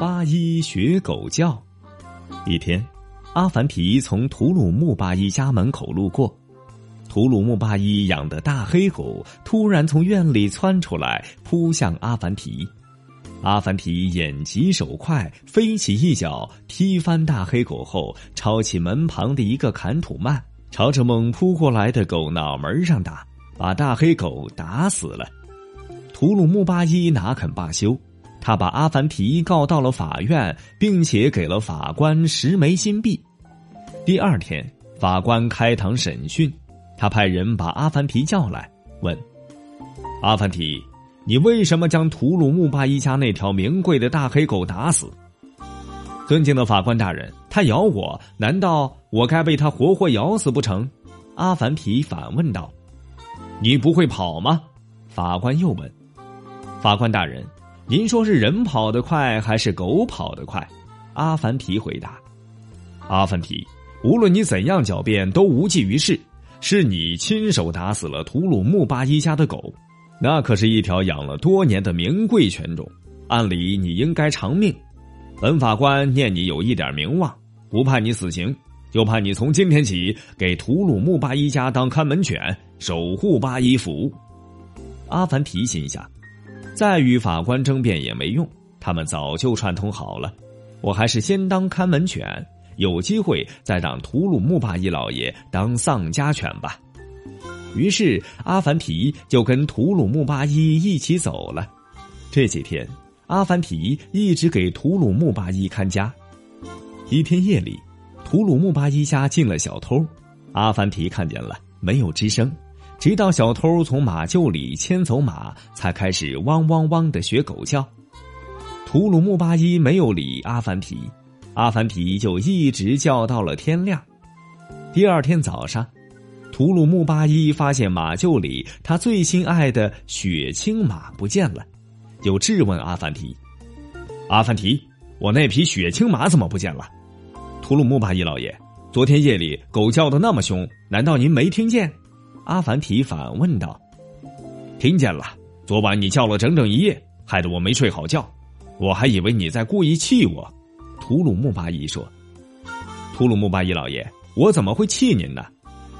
八一学狗叫。一天，阿凡提从图鲁木八一家门口路过，图鲁木八一养的大黑狗突然从院里窜出来，扑向阿凡提。阿凡提眼疾手快，飞起一脚踢翻大黑狗后，抄起门旁的一个砍土曼，朝着猛扑过来的狗脑门上打，把大黑狗打死了。图鲁木八一哪肯罢休？他把阿凡提告到了法院，并且给了法官十枚金币。第二天，法官开堂审讯，他派人把阿凡提叫来，问：“阿凡提，你为什么将图鲁木巴一家那条名贵的大黑狗打死？”尊敬的法官大人，他咬我，难道我该被他活活咬死不成？阿凡提反问道：“你不会跑吗？”法官又问：“法官大人。”您说是人跑得快还是狗跑得快？阿凡提回答：“阿凡提，无论你怎样狡辩都无济于事。是你亲手打死了图鲁木巴一家的狗，那可是一条养了多年的名贵犬种，按理你应该偿命。本法官念你有一点名望，不判你死刑，就判你从今天起给图鲁木巴一家当看门犬，守护巴依府。”阿凡提心想。再与法官争辩也没用，他们早就串通好了。我还是先当看门犬，有机会再让图鲁木巴依老爷当丧家犬吧。于是阿凡提就跟图鲁木巴依一起走了。这几天，阿凡提一直给图鲁木巴依看家。一天夜里，图鲁木巴依家进了小偷，阿凡提看见了，没有吱声。直到小偷从马厩里牵走马，才开始汪汪汪的学狗叫。图鲁木巴依没有理阿凡提，阿凡提就一直叫到了天亮。第二天早上，图鲁木巴依发现马厩里他最心爱的雪青马不见了，就质问阿凡提：“阿凡提，我那匹雪青马怎么不见了？”图鲁木巴依老爷，昨天夜里狗叫的那么凶，难道您没听见？阿凡提反问道：“听见了，昨晚你叫了整整一夜，害得我没睡好觉，我还以为你在故意气我。”图鲁木巴伊说：“图鲁木巴伊老爷，我怎么会气您呢？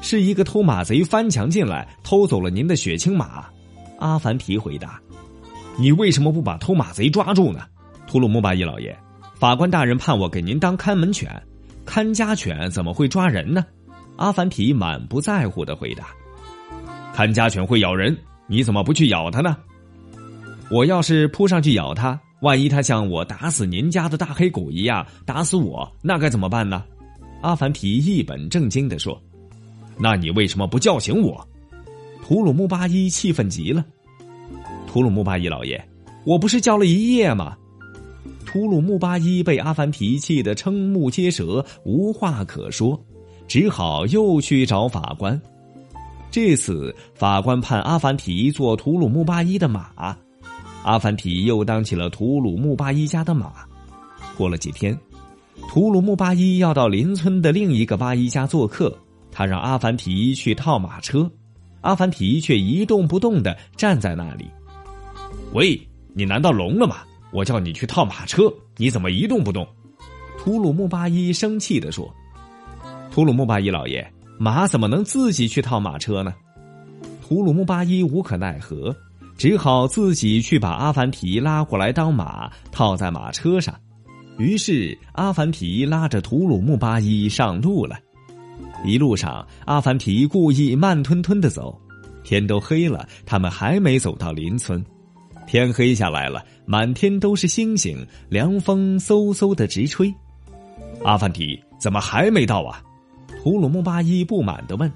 是一个偷马贼翻墙进来，偷走了您的血青马。”阿凡提回答：“你为什么不把偷马贼抓住呢？”图鲁木巴伊老爷，法官大人判我给您当看门犬，看家犬怎么会抓人呢？阿凡提满不在乎的回答。看家犬会咬人，你怎么不去咬它呢？我要是扑上去咬它，万一它像我打死您家的大黑狗一样打死我，那该怎么办呢？阿凡提一本正经的说：“那你为什么不叫醒我？”图鲁木巴依气愤极了。图鲁木巴依老爷，我不是叫了一夜吗？图鲁木巴依被阿凡提气得瞠目结舌，无话可说，只好又去找法官。这次法官判阿凡提做图鲁木巴依的马，阿凡提又当起了图鲁木巴依家的马。过了几天，图鲁木巴依要到邻村的另一个巴依家做客，他让阿凡提去套马车，阿凡提却一动不动的站在那里。喂，你难道聋了吗？我叫你去套马车，你怎么一动不动？图鲁木巴依生气的说：“图鲁木巴依老爷。”马怎么能自己去套马车呢？图鲁木巴依无可奈何，只好自己去把阿凡提拉过来当马，套在马车上。于是阿凡提拉着图鲁木巴依上路了。一路上，阿凡提故意慢吞吞的走。天都黑了，他们还没走到邻村。天黑下来了，满天都是星星，凉风嗖嗖的直吹。阿凡提怎么还没到啊？图鲁木巴依不满的问：“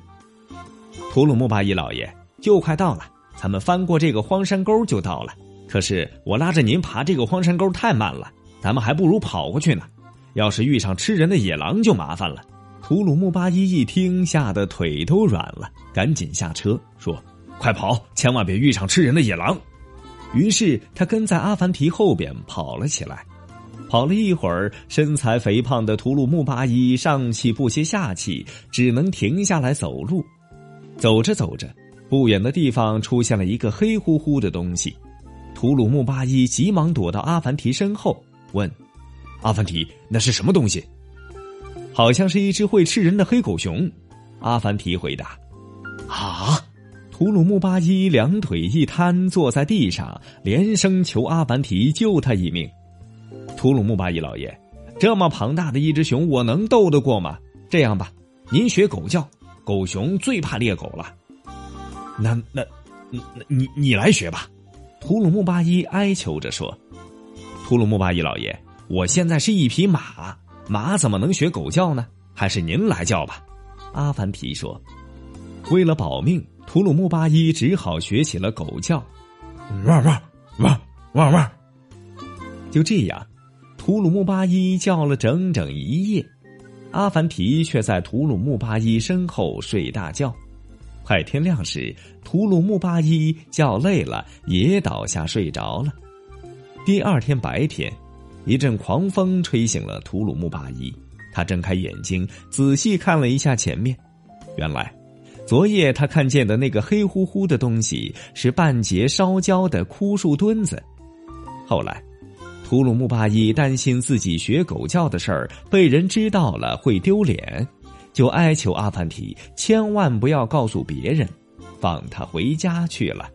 图鲁木巴依老爷，就快到了，咱们翻过这个荒山沟就到了。可是我拉着您爬这个荒山沟太慢了，咱们还不如跑过去呢。要是遇上吃人的野狼就麻烦了。”图鲁木巴依一听，吓得腿都软了，赶紧下车说：“快跑，千万别遇上吃人的野狼。”于是他跟在阿凡提后边跑了起来。跑了一会儿，身材肥胖的图鲁木巴依上气不接下气，只能停下来走路。走着走着，不远的地方出现了一个黑乎乎的东西。图鲁木巴依急忙躲到阿凡提身后，问：“阿凡提，那是什么东西？好像是一只会吃人的黑狗熊。阿凡提回答。啊！图鲁木巴依两腿一瘫，坐在地上，连声求阿凡提救他一命。图鲁木巴依老爷，这么庞大的一只熊，我能斗得过吗？这样吧，您学狗叫，狗熊最怕猎狗了。那那，那你你来学吧。图鲁木巴依哀求着说：“图鲁木巴依老爷，我现在是一匹马，马怎么能学狗叫呢？还是您来叫吧。”阿凡提说：“为了保命，图鲁木巴依只好学起了狗叫，汪汪汪汪汪。”就这样，图鲁木巴依叫了整整一夜，阿凡提却在图鲁木巴依身后睡大觉。快天亮时，图鲁木巴依叫累了，也倒下睡着了。第二天白天，一阵狂风吹醒了图鲁木巴依。他睁开眼睛，仔细看了一下前面，原来，昨夜他看见的那个黑乎乎的东西是半截烧焦的枯树墩子。后来，图鲁木巴依担心自己学狗叫的事儿被人知道了会丢脸。就哀求阿凡提千万不要告诉别人，放他回家去了。